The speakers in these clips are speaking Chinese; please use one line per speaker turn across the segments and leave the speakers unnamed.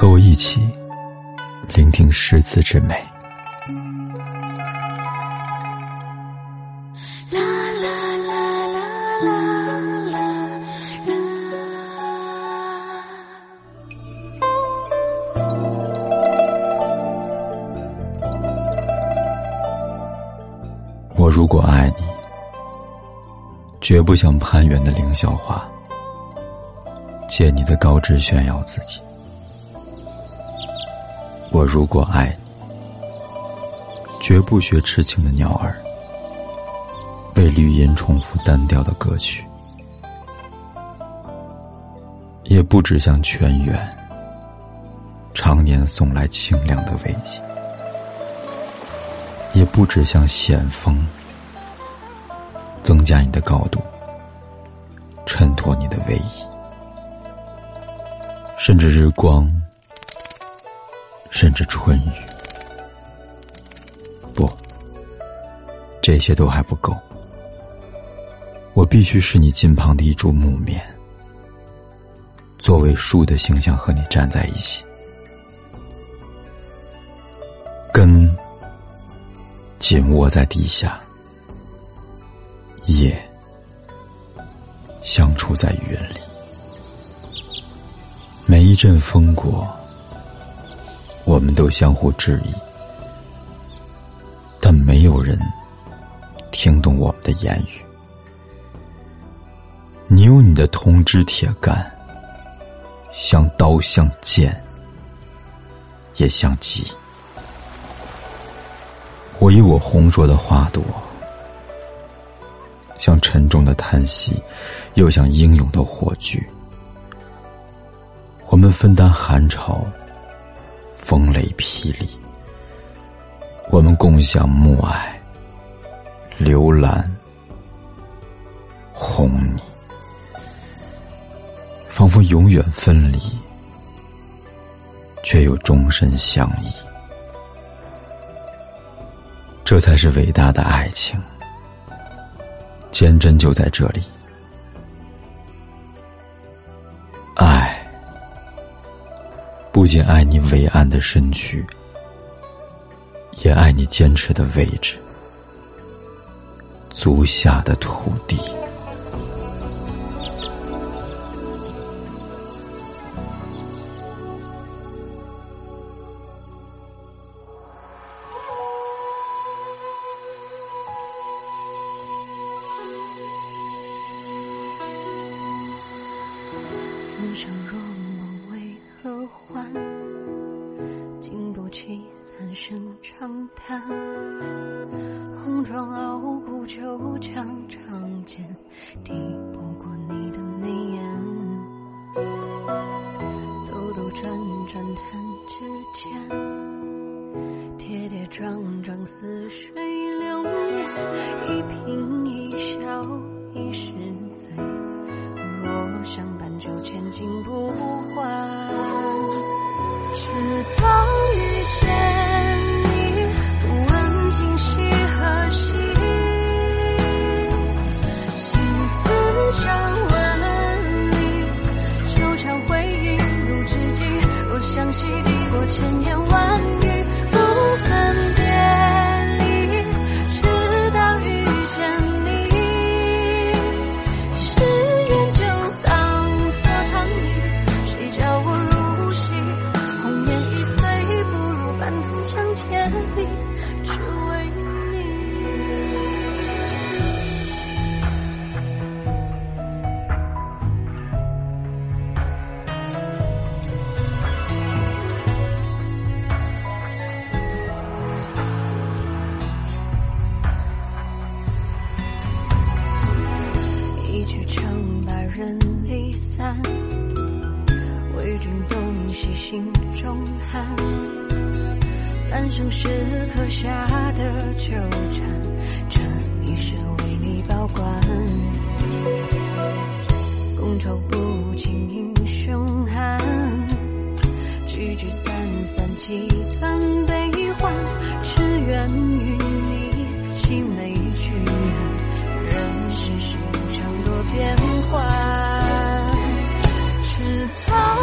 和我一起聆听诗词之美。啦啦啦啦啦啦啦。我如果爱你，绝不像攀援的凌霄花，借你的高枝炫耀自己。我如果爱你，绝不学痴情的鸟儿，为绿荫重复单调的歌曲；也不只向泉源，常年送来清凉的慰藉；也不只向险峰，增加你的高度，衬托你的威仪；甚至日光。甚至春雨，不，这些都还不够。我必须是你近旁的一株木棉，作为树的形象和你站在一起，根紧握在地下，叶相触在云里，每一阵风过。我们都相互质疑，但没有人听懂我们的言语。你有你的铜枝铁干，像刀像剑，也像戟；我以我红硕的花朵，像沉重的叹息，又像英勇的火炬。我们分担寒潮。风雷霹雳，我们共享暮霭、流岚、红霓，仿佛永远分离，却又终身相依。这才是伟大的爱情，坚贞就在这里。不仅爱你伟岸的身躯，也爱你坚持的位置，足下的土地。
浮生若梦，为何还？经不起三声长叹。红妆傲骨，就将长剑，抵不过你的眉眼。兜兜转转，弹指间，跌跌撞撞，似水流年，一颦一笑，一时醉。若相伴，就千金不若相惜，抵过千言万语，心中寒。三生石刻下的纠缠，这一世为你保管。觥筹不尽英雄汉，聚聚散散几段悲欢。只愿与你青梅聚恨，任世事无常多变幻，直到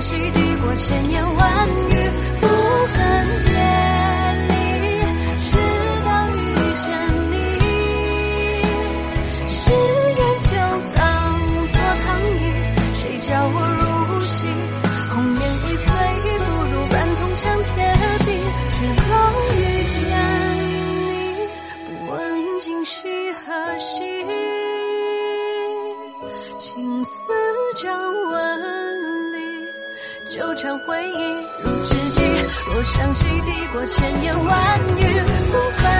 若相惜抵过千言万语，不恨别离，直到遇见你。誓言就当作糖衣，谁叫我入戏？红颜易碎，不如半통墙铁壁。直到遇见你，不问今夕何夕，青丝照纹理，纠缠回忆如知己。若相惜抵过千言万语，不恨